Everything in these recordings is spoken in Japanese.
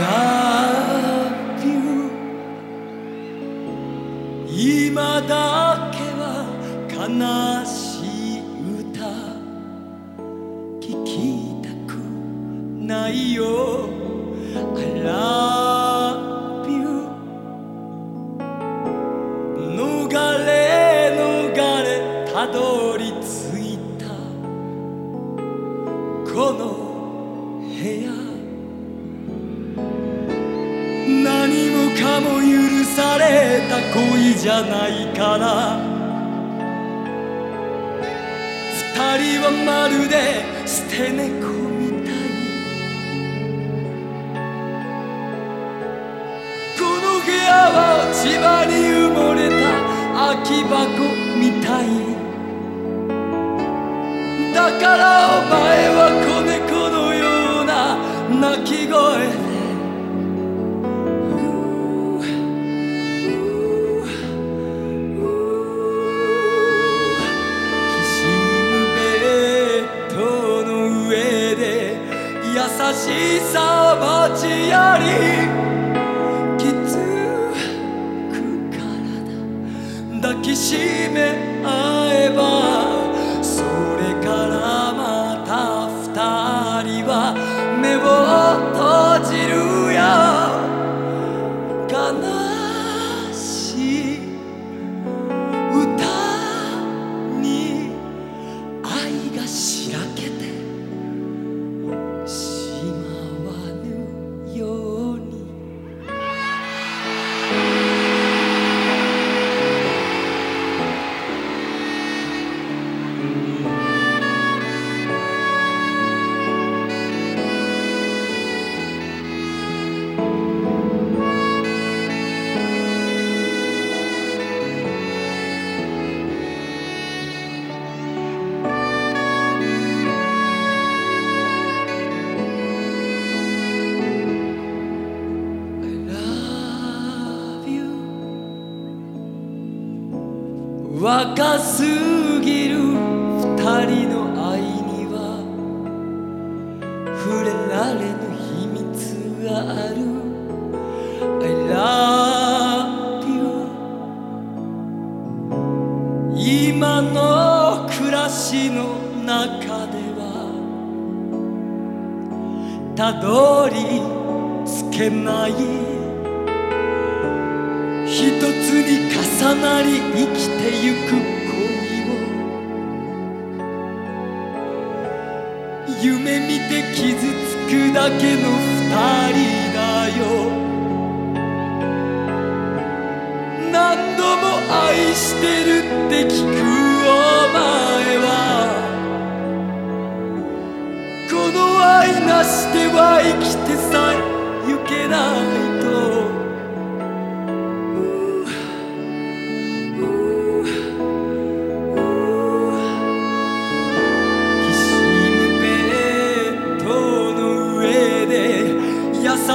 love you 今だけは悲しい歌聞きたくないよ。I love you 逃れ逃れたどり着い何もかも許された恋じゃないから。二人はまるで捨て猫みたい。この部屋は落ち葉に埋もれた空き箱みたい。だからお前は子猫のような鳴き声。しさを持ちやりきつく体抱きしめ合えば若すぎる二人の愛には触れられぬ秘密がある I love you 今の暮らしの中ではたどり着けない。一つに重なり生きゆく恋を夢見て傷つくだけの二人だよ。何度も愛してるって聞くお前は。この愛なしでは生きてさえゆけない。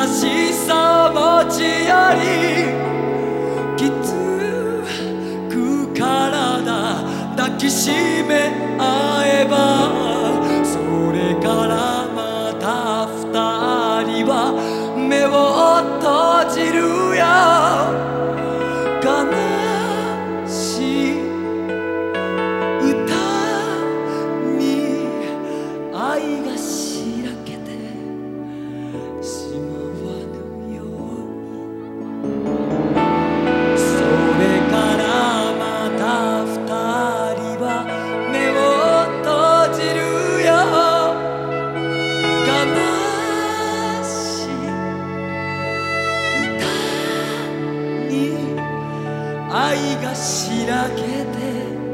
しさ持ちやりきつく体抱きしめ合えば愛がしらけて